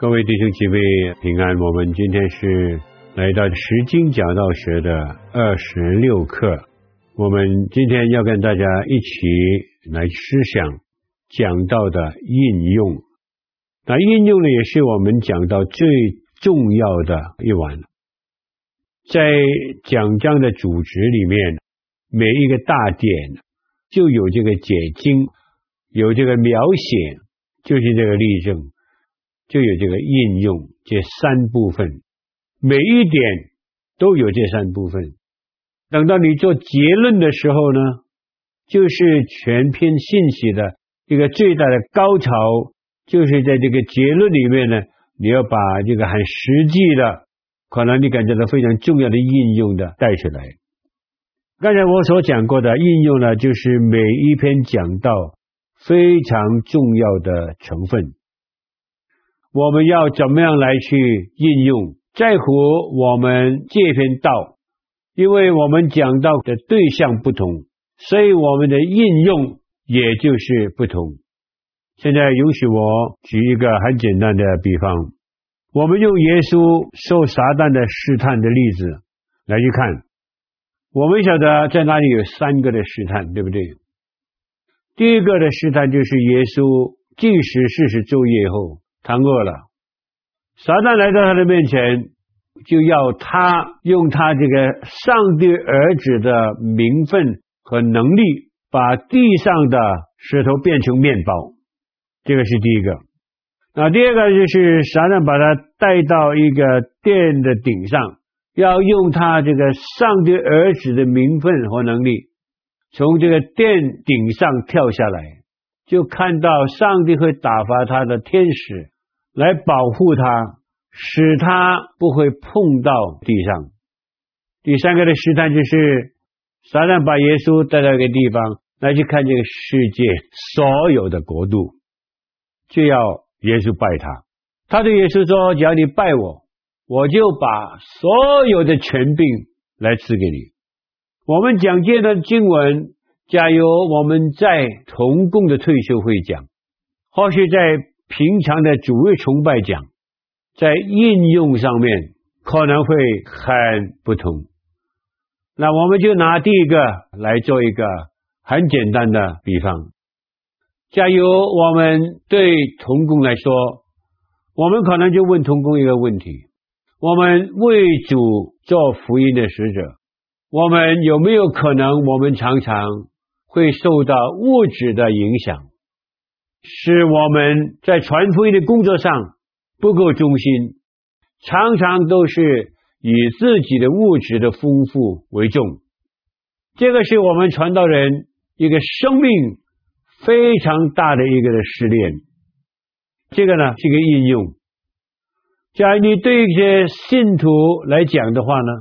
各位弟兄姐妹平安，我们今天是来到十经讲道学的二十六课。我们今天要跟大家一起来思想讲道的应用。那应用呢，也是我们讲到最重要的一环。在讲章的主旨里面，每一个大点就有这个解经，有这个描写，就是这个例证。就有这个应用这三部分，每一点都有这三部分。等到你做结论的时候呢，就是全篇信息的一个最大的高潮，就是在这个结论里面呢，你要把这个很实际的，可能你感觉到非常重要的应用的带出来。刚才我所讲过的应用呢，就是每一篇讲到非常重要的成分。我们要怎么样来去应用？在乎我们这篇道，因为我们讲道的对象不同，所以我们的应用也就是不同。现在允许我举一个很简单的比方，我们用耶稣受撒旦的试探的例子来去看。我们晓得在那里有三个的试探，对不对？第一个的试探就是耶稣进食四十昼夜后。他饿了，撒旦来到他的面前，就要他用他这个上帝儿子的名分和能力，把地上的石头变成面包。这个是第一个。那第二个就是撒旦把他带到一个殿的顶上，要用他这个上帝儿子的名分和能力，从这个殿顶上跳下来，就看到上帝会打发他的天使。来保护他，使他不会碰到地上。第三个的试探就是，撒旦把耶稣带到一个地方来去看这个世界所有的国度，就要耶稣拜他。他对耶稣说：“只要你拜我，我就把所有的权柄来赐给你。”我们讲这段经文，假如我们在同工的退休会讲，或许在。平常的主日崇拜讲，在应用上面可能会很不同。那我们就拿第一个来做一个很简单的比方。假如我们对童工来说，我们可能就问童工一个问题：我们为主做福音的使者，我们有没有可能，我们常常会受到物质的影响？是我们在传福音的工作上不够忠心，常常都是以自己的物质的丰富为重。这个是我们传道人一个生命非常大的一个的试炼。这个呢是一个应用。假如你对一些信徒来讲的话呢，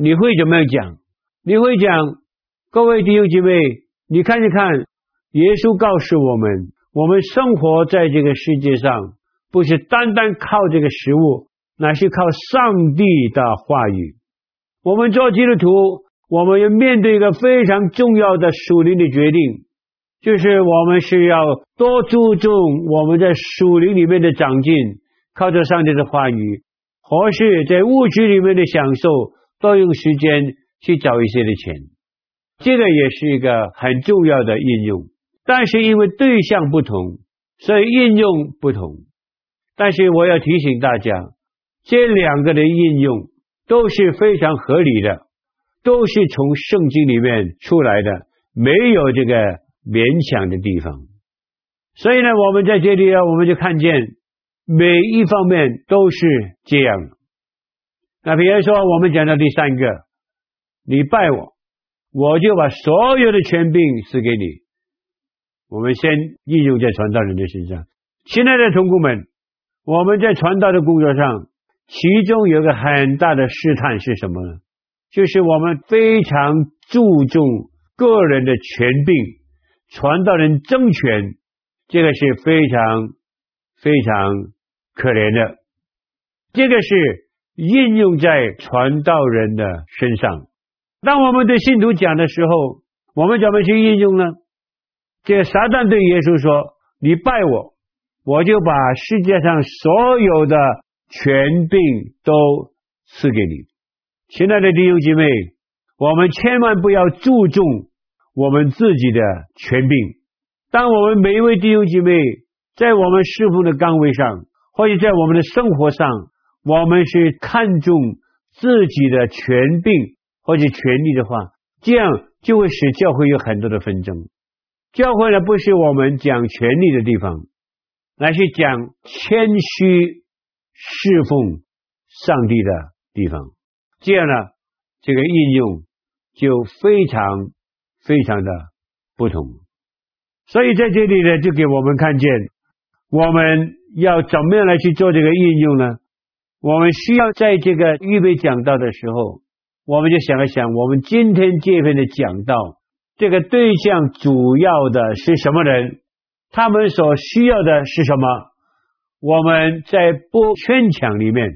你会怎么样讲？你会讲，各位弟兄姐妹，你看一看，耶稣告诉我们。我们生活在这个世界上，不是单单靠这个食物，乃是靠上帝的话语。我们做基督徒，我们要面对一个非常重要的属灵的决定，就是我们是要多注重我们在属灵里面的长进，靠着上帝的话语，或是在物质里面的享受，多用时间去找一些的钱。这个也是一个很重要的应用。但是因为对象不同，所以应用不同。但是我要提醒大家，这两个的应用都是非常合理的，都是从圣经里面出来的，没有这个勉强的地方。所以呢，我们在这里啊，我们就看见每一方面都是这样。那比如说，我们讲到第三个，你拜我，我就把所有的权柄赐给你。我们先应用在传道人的身上，亲爱的同工们，我们在传道的工作上，其中有个很大的试探是什么呢？就是我们非常注重个人的权柄，传道人争权，这个是非常非常可怜的。这个是应用在传道人的身上。当我们对信徒讲的时候，我们怎么去应用呢？这撒旦对耶稣说：“你拜我，我就把世界上所有的权柄都赐给你。”亲爱的弟兄姐妹，我们千万不要注重我们自己的权柄。当我们每一位弟兄姐妹在我们侍奉的岗位上，或者在我们的生活上，我们是看重自己的权柄或者权利的话，这样就会使教会有很多的纷争。教会呢，不是我们讲权利的地方，乃是讲谦虚侍奉上帝的地方。这样呢，这个应用就非常非常的不同。所以在这里呢，就给我们看见，我们要怎么样来去做这个应用呢？我们需要在这个预备讲道的时候，我们就想一想，我们今天这篇的讲道，这个对象主要的是什么人？他们所需要的是什么？我们在播圈墙里面。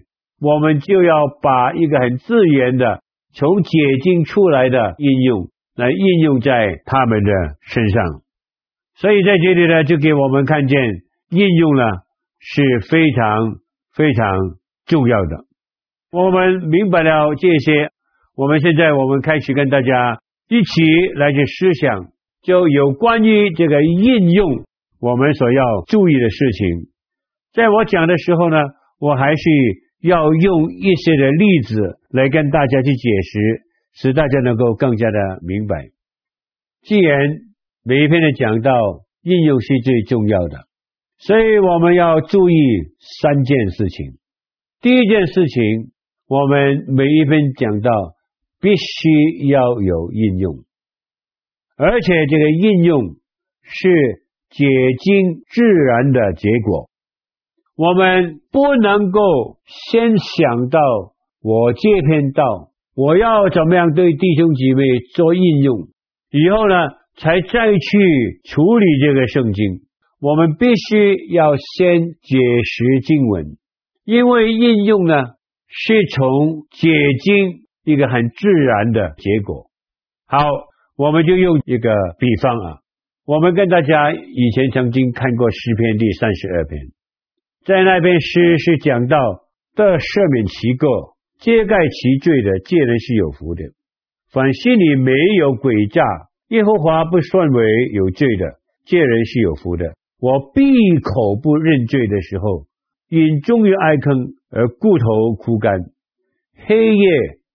我们就要把一个很自然的从解禁出来的应用来应用在他们的身上，所以在这里呢，就给我们看见应用呢是非常非常重要的。我们明白了这些，我们现在我们开始跟大家一起来去思想，就有关于这个应用我们所要注意的事情。在我讲的时候呢，我还是。要用一些的例子来跟大家去解释，使大家能够更加的明白。既然每一篇的讲到应用是最重要的，所以我们要注意三件事情。第一件事情，我们每一篇讲到必须要有应用，而且这个应用是解经自然的结果。我们不能够先想到我这篇道，我要怎么样对弟兄姐妹做应用，以后呢，才再去处理这个圣经。我们必须要先解释经文，因为应用呢，是从解经一个很自然的结果。好，我们就用一个比方啊，我们跟大家以前曾经看过诗篇第三十二篇。在那篇诗是讲到的赦免其过、揭盖其罪的，这人是有福的；凡心里没有诡诈、耶和华不算为有罪的，这人是有福的。我闭口不认罪的时候，因终于哀坑而骨头枯干，黑夜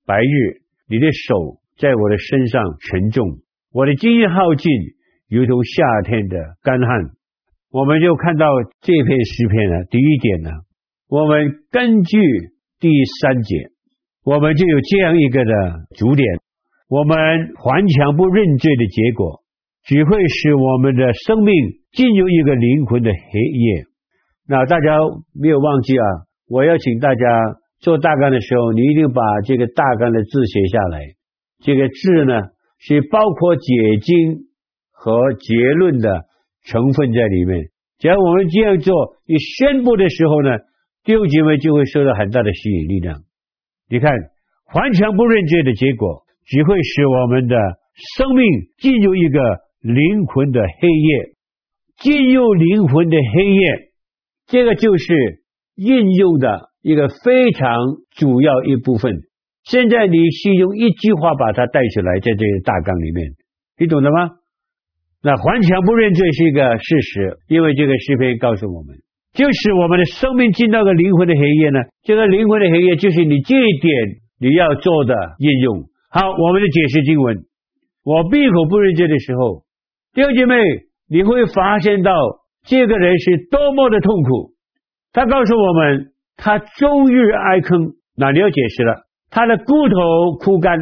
白日，你的手在我的身上沉重，我的精力耗尽，如同夏天的干旱。我们就看到这篇诗篇呢，第一点呢，我们根据第三节，我们就有这样一个的主点：我们顽强不认罪的结果，只会使我们的生命进入一个灵魂的黑夜。那大家没有忘记啊，我要请大家做大纲的时候，你一定把这个大纲的字写下来。这个字呢，是包括解经和结论的。成分在里面，只要我们这样做，你宣布的时候呢，弟兄姐妹就会受到很大的吸引力量。你看，顽强不认罪的结果，只会使我们的生命进入一个灵魂的黑夜，进入灵魂的黑夜，这个就是应用的一个非常主要一部分。现在你是用一句话把它带出来，在这个大纲里面，你懂了吗？那顽强不认罪是一个事实，因为这个诗篇告诉我们，就是我们的生命进到个灵魂的黑夜呢。这个灵魂的黑夜就是你这一点你要做的应用。好，我们的解释经文，我闭口不认罪的时候，弟兄姐妹，你会发现到这个人是多么的痛苦。他告诉我们，他终日哀坑，那你要解释了，他的骨头枯干，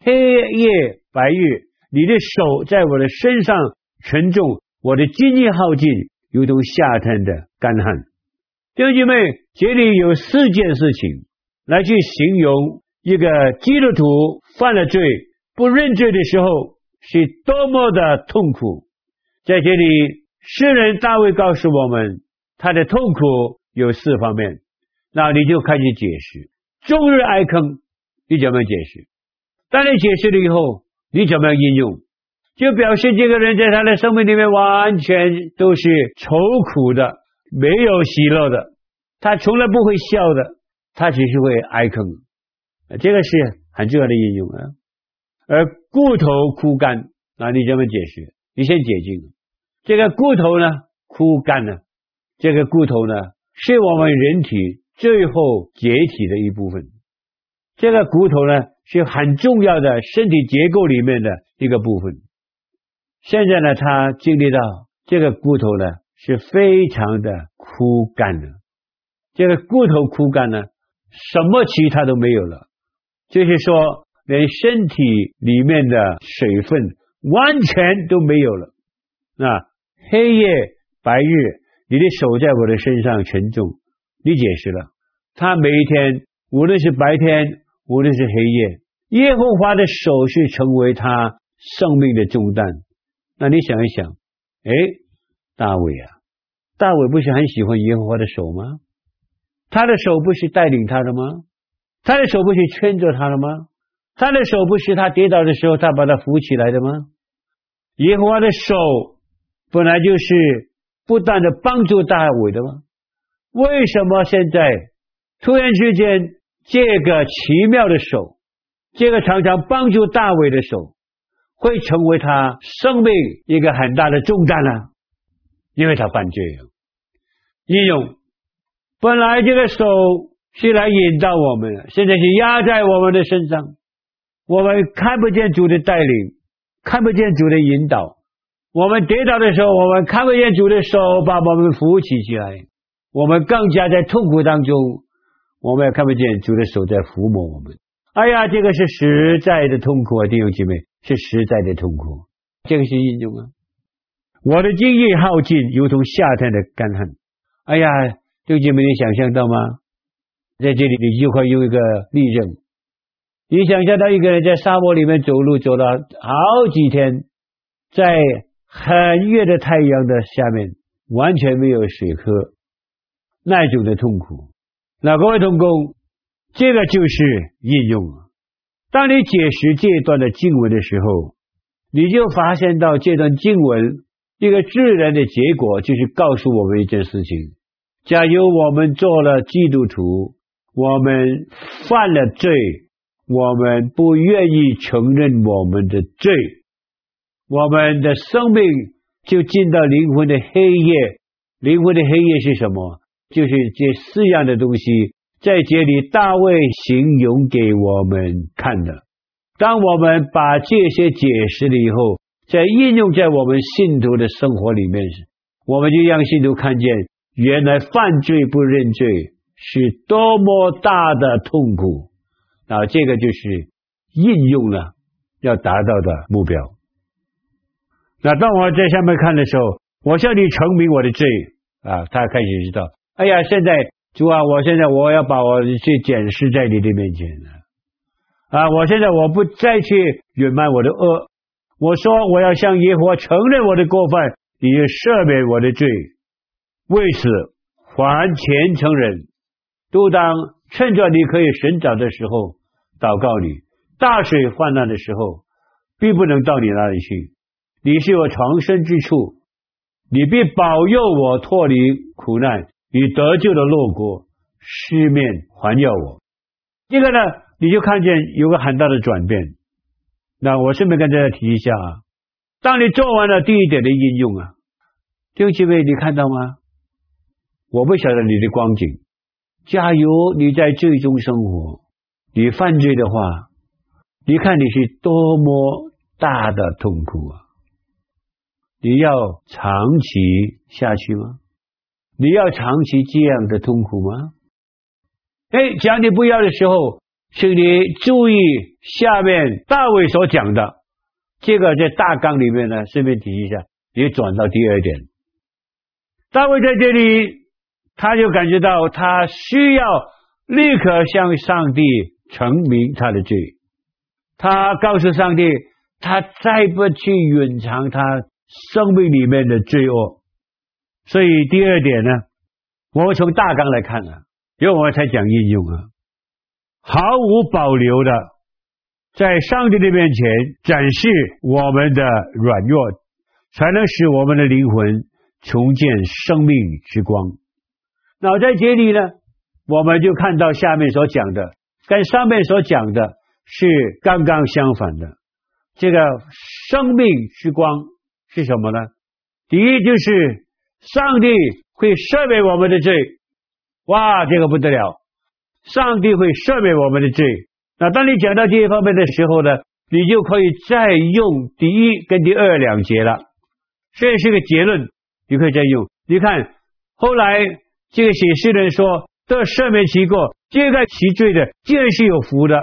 黑夜白日。你的手在我的身上沉重，我的精力耗尽，如同夏天的干旱。弟兄姐妹，这里有四件事情来去形容一个基督徒犯了罪不认罪的时候是多么的痛苦。在这里，诗人大卫告诉我们，他的痛苦有四方面。那你就开始解释，终日挨坑，你怎么解释？当你解释了以后，你怎么样应用？就表示这个人在他的生命里面完全都是愁苦的，没有喜乐的，他从来不会笑的，他只是会挨坑。这个是很重要的应用啊。而骨头枯干，那你怎么解释？你先解经。这个骨头呢，枯干呢，这个骨头呢，是我们人体最后解体的一部分。这个骨头呢，是很重要的身体结构里面的一个部分。现在呢，他经历到这个骨头呢是非常的枯干的，这个骨头枯干呢，什么其他都没有了，就是说连身体里面的水分完全都没有了。那黑夜白日，你的手在我的身上沉重，你解释了，他每一天无论是白天无论是黑夜，耶和华的手是成为他生命的重担。那你想一想，哎，大卫啊，大卫不是很喜欢耶和华的手吗？他的手不是带领他的吗？他的手不是牵着他的吗？他的手不是他跌倒的时候他把他扶起来的吗？耶和华的手本来就是不断的帮助大卫的吗？为什么现在突然之间这个奇妙的手，这个常常帮助大卫的手？会成为他生命一个很大的重担呢，因为他犯罪了。应用本来这个手是来引导我们的，现在是压在我们的身上，我们看不见主的带领，看不见主的引导。我们跌倒的时候，我们看不见主的手把我们扶起起来，我们更加在痛苦当中，我们也看不见主的手在抚摸我们。哎呀，这个是实在的痛苦啊，弟兄姐妹。是实在的痛苦，这个是应用啊！我的精液耗尽，如同夏天的干旱。哎呀，弟兄姐妹，你想象到吗？在这里，你就会用一个例证。你想象到一个人在沙漠里面走路，走了好几天，在很热的太阳的下面，完全没有水喝，那种的痛苦。那各位同工，这个就是应用啊。当你解释这段的经文的时候，你就发现到这段经文一个自然的结果，就是告诉我们一件事情：假如我们做了基督徒，我们犯了罪，我们不愿意承认我们的罪，我们的生命就进到灵魂的黑夜。灵魂的黑夜是什么？就是这四样的东西。在这里，大卫形容给我们看的。当我们把这些解释了以后，在应用在我们信徒的生活里面，我们就让信徒看见，原来犯罪不认罪是多么大的痛苦。啊，这个就是应用了要达到的目标。那当我在下面看的时候，我向你陈明我的罪啊，他开始知道，哎呀，现在。主啊，我现在我要把我去检视在你的面前了啊！我现在我不再去隐瞒我的恶，我说我要向耶和华承认我的过犯，你就赦免我的罪。为此，凡虔诚人都当趁着你可以寻找的时候祷告你。大水泛滥的时候，必不能到你那里去。你是我藏身之处，你必保佑我脱离苦难。与得救的路过，四面环绕我。这个呢，你就看见有个很大的转变。那我顺便跟大家提一下啊，当你做完了第一点的应用啊，弟兄姐妹，你看到吗？我不晓得你的光景。假如你在罪中生活，你犯罪的话，你看你是多么大的痛苦啊！你要长期下去吗？你要长期这样的痛苦吗？哎，讲你不要的时候，请你注意下面大卫所讲的这个在大纲里面呢，顺便提一下，也转到第二点。大卫在这里他就感觉到他需要立刻向上帝承明他的罪。他告诉上帝，他再不去隐藏他生命里面的罪恶。所以第二点呢，我们从大纲来看呢、啊，因为我们才讲应用啊，毫无保留的在上帝的面前展示我们的软弱，才能使我们的灵魂重见生命之光。那在这里呢，我们就看到下面所讲的，跟上面所讲的是刚刚相反的。这个生命之光是什么呢？第一就是上帝会赦免我们的罪，哇，这个不得了！上帝会赦免我们的罪。那当你讲到这一方面的时候呢，你就可以再用第一跟第二两节了。这是个结论，你可以再用。你看后来。这个写诗人说：“得赦免其过，揭盖其罪的，皆是有福的。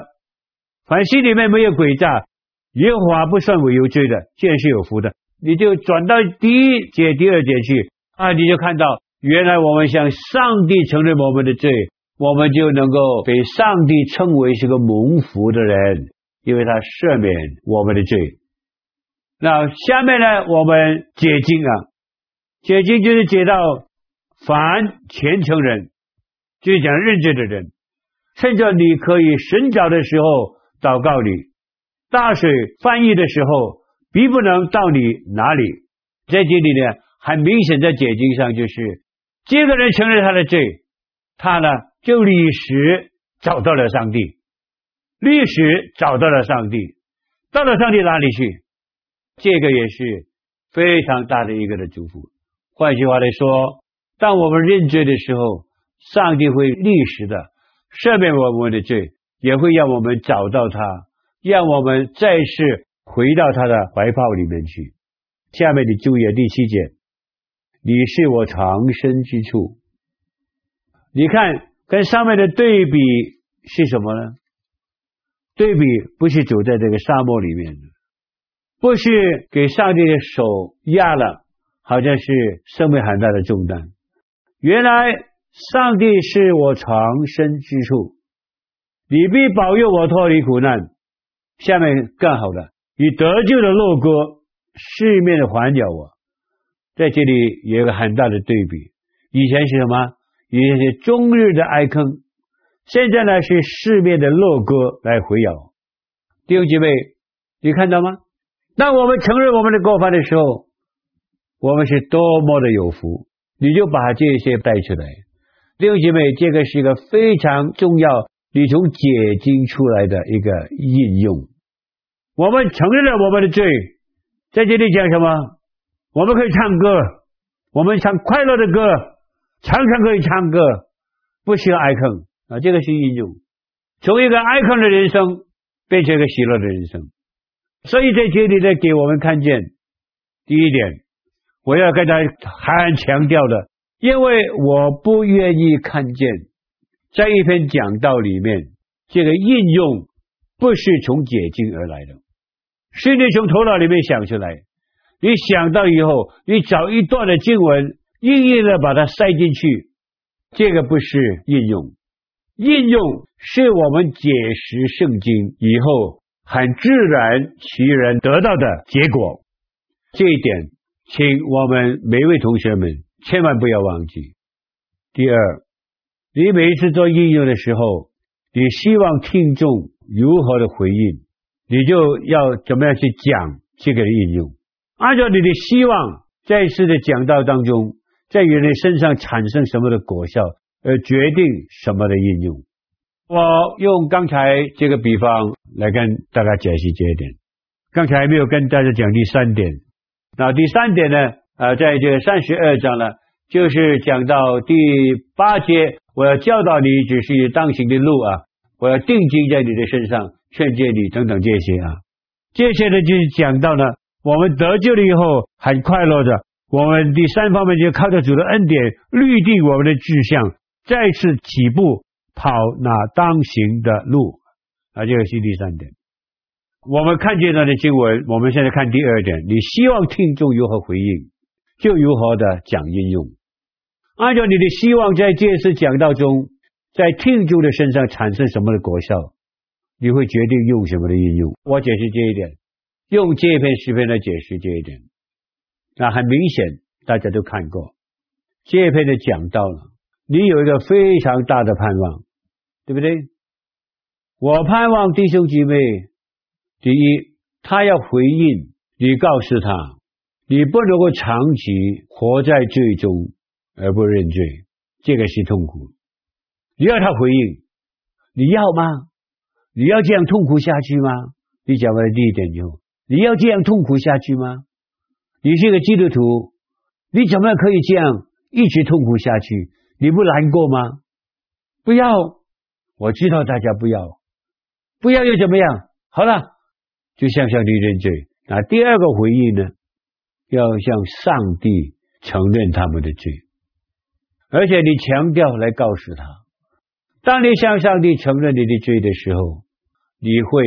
凡心里面没有诡诈，耶和华不算为有罪的，皆是有福的。”你就转到第一节、第二节去啊，你就看到原来我们向上帝承认我们的罪，我们就能够被上帝称为是个蒙福的人，因为他赦免我们的罪。那下面呢，我们解经啊，解经就是解到。凡虔诚人，就是讲认罪的人，趁着你可以寻找的时候祷告你，大水翻溢的时候，必不能到你哪里。在这里呢，很明显在解经上就是，这个人承认他的罪，他呢就立时找到了上帝，立时找到了上帝，到了上帝哪里去？这个也是非常大的一个的祝福。换句话来说。当我们认罪的时候，上帝会立时的赦免我们的罪，也会让我们找到他，让我们再次回到他的怀抱里面去。下面你注意第七节，你是我藏身之处。你看跟上面的对比是什么呢？对比不是走在这个沙漠里面，不是给上帝的手压了，好像是生命很大的重担。原来上帝是我藏身之处，你必保佑我脱离苦难。下面更好的，你得救的乐歌四面的环绕我。在这里有一个很大的对比，以前是什么？以前是终日的哀坑，现在呢是四面的乐歌来围绕。弟兄姐妹，你看到吗？当我们承认我们的过犯的时候，我们是多么的有福。你就把这些带出来，弟兄姐妹，这个是一个非常重要，你从解经出来的一个应用。我们承认了我们的罪，在这里讲什么？我们可以唱歌，我们唱快乐的歌，常常可以唱歌，不需要哀哭啊。这个是应用，从一个哀哭的人生变成一个喜乐的人生。所以在这里呢，给我们看见第一点。我要跟他很强调的，因为我不愿意看见在一篇讲道里面，这个应用不是从解经而来的，是你从头脑里面想出来。你想到以后，你找一段的经文，硬硬的把它塞进去，这个不是应用。应用是我们解释圣经以后很自然其然得到的结果。这一点。请我们每位同学们千万不要忘记。第二，你每一次做应用的时候，你希望听众如何的回应，你就要怎么样去讲这个应用，按照你的希望，在一次的讲道当中，在人类身上产生什么的果效，而决定什么的应用。我用刚才这个比方来跟大家解释这一点。刚才没有跟大家讲第三点。那第三点呢？呃，在这三十二章呢，就是讲到第八节，我要教导你，只是当行的路啊，我要定睛在你的身上，劝诫你等等这些啊。这些呢就是讲到呢，我们得救了以后很快乐的，我们第三方面就靠着主的恩典，律定我们的志向，再次起步跑那当行的路啊，这个是第三点。我们看见他的经文，我们现在看第二点。你希望听众如何回应，就如何的讲应用。按照你的希望，在这次讲道中，在听众的身上产生什么的果效，你会决定用什么的应用。我解释这一点，用这篇诗篇来解释这一点。那很明显，大家都看过这篇的讲到了。你有一个非常大的盼望，对不对？我盼望弟兄姐妹，第一，他要回应你，告诉他，你不能够长期活在罪中而不认罪，这个是痛苦。你要他回应，你要吗？你要这样痛苦下去吗？你讲完第一点以后，你要这样痛苦下去吗？你是个基督徒，你怎么可以这样一直痛苦下去？你不难过吗？不要，我知道大家不要，不要又怎么样？好了，就向上帝认罪。那第二个回应呢？要向上帝承认他们的罪，而且你强调来告诉他，当你向上帝承认你的罪的时候，你会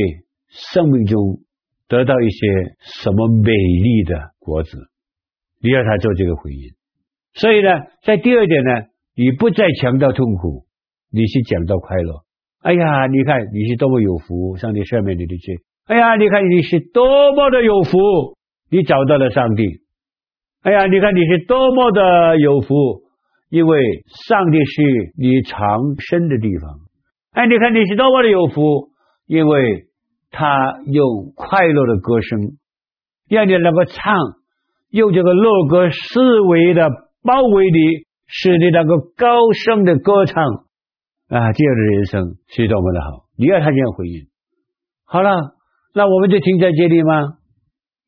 生命中得到一些什么美丽的果子？你要他做这个回应。所以呢，在第二点呢。你不再强调痛苦，你是讲到快乐。哎呀，你看你是多么有福，上帝赦免你的罪。哎呀，你看你是多么的有福，你找到了上帝。哎呀，你看你是多么的有福，因为上帝是你藏身的地方。哎，你看你是多么的有福，因为他用快乐的歌声让你能够唱，用这个乐歌思维的包围你。使你那个高声的歌唱啊，这样的人生是多么的好！你要他这样回应。好了，那我们就停在这里吗？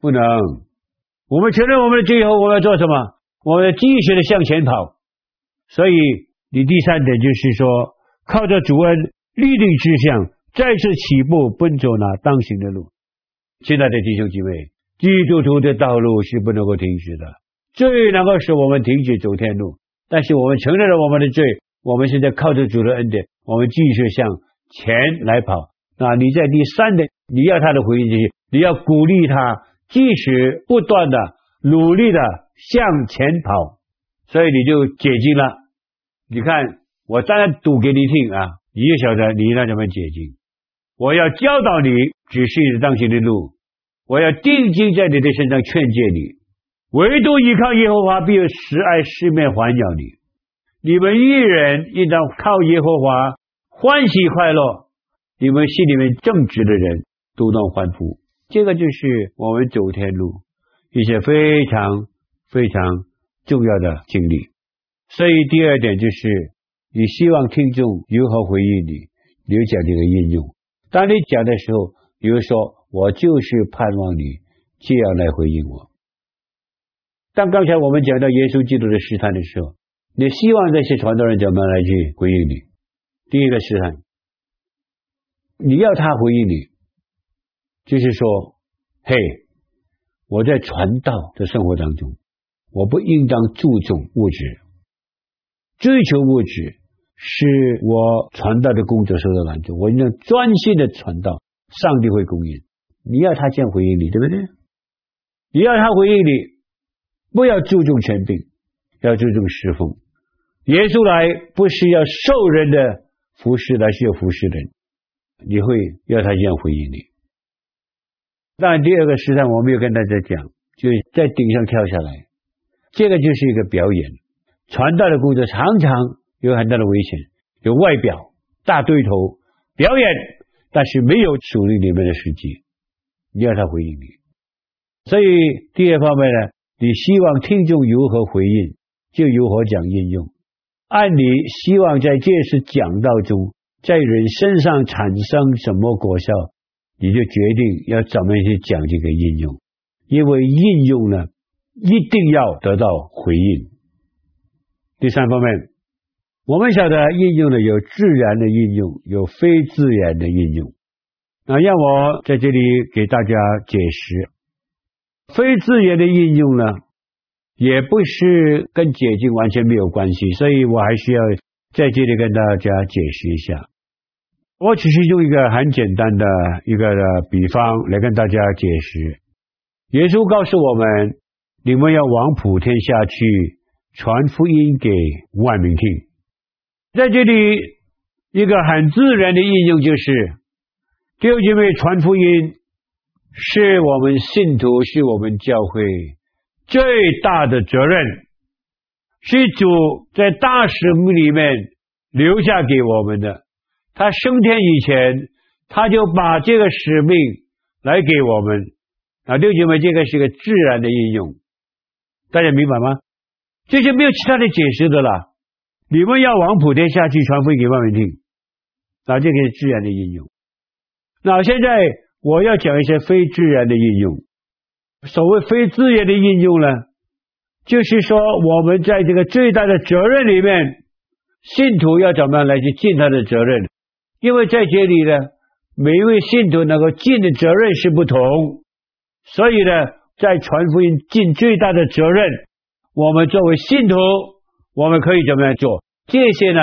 不能。我们承认我们的罪后，我们要做什么？我们要继续的向前跑。所以，你第三点就是说，靠着主恩立定志向，再次起步奔走那当行的路。亲爱的弟兄姐妹，基督徒的道路是不能够停止的，最能够使我们停止走天路。但是我们承认了我们的罪，我们现在靠着主的恩典，我们继续向前来跑。那你在第三点，你要他的回应，就是你要鼓励他继续不断的努力的向前跑，所以你就解禁了。你看，我当然读给你听啊，你就晓得你应该怎么解禁。我要教导你，指示你当行的路，我要定睛在你的身上劝诫你。唯独依靠耶和华，必有十爱四面环绕你。你们一人应当靠耶和华欢喜快乐，你们心里面正直的人都当欢呼。这个就是我们走天路一些非常非常重要的经历。所以第二点就是，你希望听众如何回应你，你讲这个应用。当你讲的时候，比如说，我就是盼望你这样来回应我。当刚才我们讲到耶稣基督的试探的时候，你希望这些传道人怎么来去回应你？第一个试探，你要他回应你，就是说，嘿，我在传道的生活当中，我不应当注重物质，追求物质是我传道的工作受到拦阻，我应当专心的传道，上帝会供应。你要他这样回应你，对不对？你要他回应你。不要注重权柄，要注重侍奉。耶稣来不是要受人的服侍，来是要服侍人。你会要他这样回应你。但，第二个时代我没有跟大家讲，就在顶上跳下来，这个就是一个表演。传道的工作常常有很大的危险，有外表大对头表演，但是没有属灵里面的实际。你要他回应你。所以第二方面呢？你希望听众如何回应，就如何讲应用。按你希望在这次讲道中，在人身上产生什么果效，你就决定要怎么去讲这个应用。因为应用呢，一定要得到回应。第三方面，我们晓得应用呢，有自然的应用，有非自然的应用。那让我在这里给大家解释。非自然的应用呢，也不是跟解经完全没有关系，所以我还需要在这里跟大家解释一下。我只是用一个很简单的一个的比方来跟大家解释。耶稣告诉我们：你们要往普天下去，传福音给万民听。在这里，一个很自然的应用就是，弟兄姐妹传福音是我们信徒，是我们教会最大的责任，是主在大使命里面留下给我们的。他升天以前，他就把这个使命来给我们。啊，六姐妹，这个是个自然的应用，大家明白吗？这就没有其他的解释的了。你们要往普天下去传福音给万民听，啊，这个是自然的应用。那现在我要讲一些非自然的应用。所谓非自然的应用呢，就是说我们在这个最大的责任里面，信徒要怎么样来去尽他的责任？因为在这里呢，每一位信徒能够尽的责任是不同，所以呢，在传福音尽最大的责任。我们作为信徒，我们可以怎么样做？这些呢，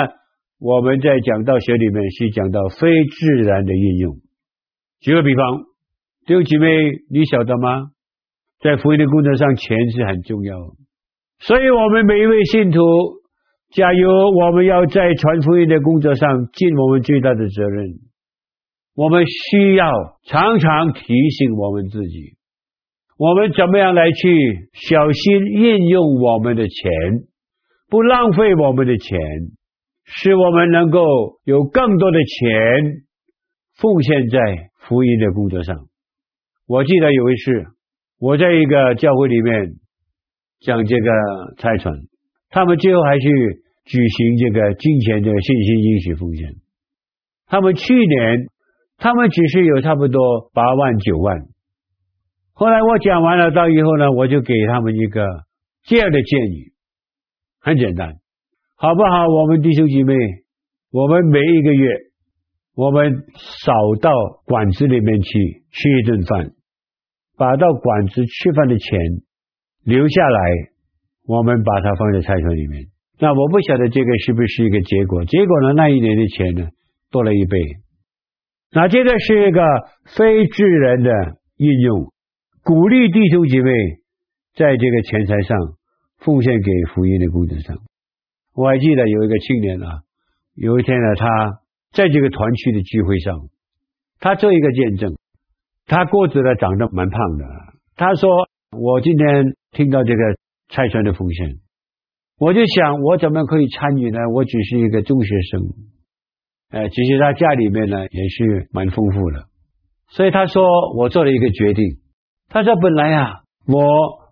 我们在讲道学里面是讲到非自然的应用。举个比方，弟兄姐妹，你晓得吗？在福音的工作上，钱是很重要。所以，我们每一位信徒，加油！我们要在传福音的工作上尽我们最大的责任。我们需要常常提醒我们自己。我们怎么样来去小心运用我们的钱，不浪费我们的钱，使我们能够有更多的钱奉献在福音的工作上。我记得有一次，我在一个教会里面讲这个差传，他们最后还去举行这个金钱的信心应许奉献。他们去年，他们只是有差不多八万九万。后来我讲完了，到以后呢，我就给他们一个这样的建议，很简单，好不好？我们弟兄姐妹，我们每一个月，我们少到馆子里面去吃一顿饭，把到馆子吃饭的钱留下来，我们把它放在菜团里面。那我不晓得这个是不是一个结果？结果呢，那一年的钱呢，多了一倍。那这个是一个非自然的应用。鼓励弟兄姐妹在这个钱财上奉献给福音的工作上。我还记得有一个青年啊，有一天呢，他在这个团区的聚会上，他做一个见证，他个子呢长得蛮胖的。他说：“我今天听到这个差传的奉献，我就想我怎么可以参与呢？我只是一个中学生，呃，其实他家里面呢也是蛮丰富的，所以他说我做了一个决定。”他说：“本来啊，我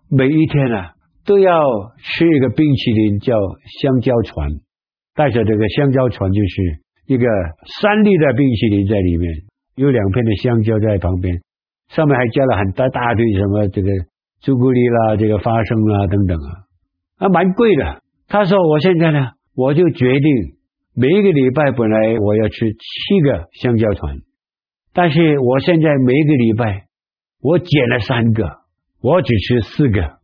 每一天啊都要吃一个冰淇淋，叫香蕉船。带着这个香蕉船，就是一个三粒的冰淇淋在里面，有两片的香蕉在旁边，上面还加了很大大堆什么这个朱古力啦、这个花生啦等等啊，啊蛮贵的。”他说：“我现在呢，我就决定每一个礼拜本来我要吃七个香蕉船，但是我现在每一个礼拜。”我减了三个，我只吃四个，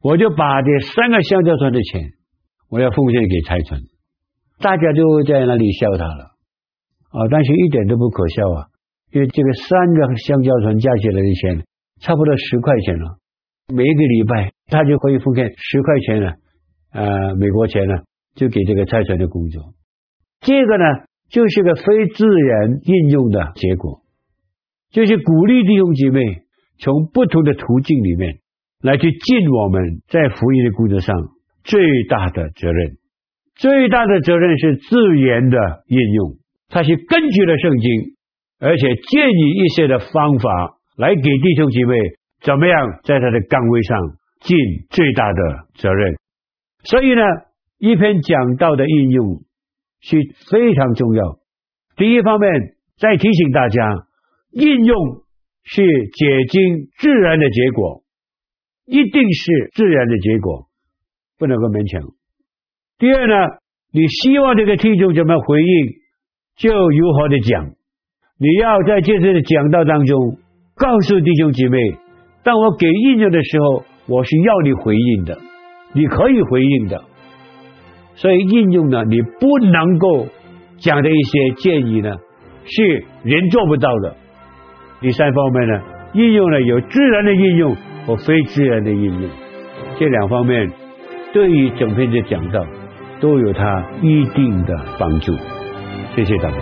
我就把这三个香蕉船的钱，我要奉献给差传，大家都在那里笑他了，啊，但是一点都不可笑啊，因为这个三个香蕉船加起来的钱差不多十块钱了，每一个礼拜他就可以奉献十块钱了，呃，美国钱呢，就给这个差传的工作，这个呢就是个非自然应用的结果。就是鼓励弟兄姐妹从不同的途径里面来去尽我们在福音的工作上最大的责任。最大的责任是自然的应用，它是根据了圣经，而且建议一些的方法来给弟兄姐妹怎么样在他的岗位上尽最大的责任。所以呢，一篇讲道的应用是非常重要。第一方面，再提醒大家。应用是解经自然的结果，一定是自然的结果，不能够勉强。第二呢，你希望这个听众怎么回应，就如何的讲。你要在这次的讲道当中告诉弟兄姐妹，当我给应用的时候，我是要你回应的，你可以回应的。所以应用呢，你不能够讲的一些建议呢，是人做不到的。第三方面呢，应用呢有自然的应用和非自然的应用，这两方面对于整篇的讲道都有它一定的帮助。谢谢大家。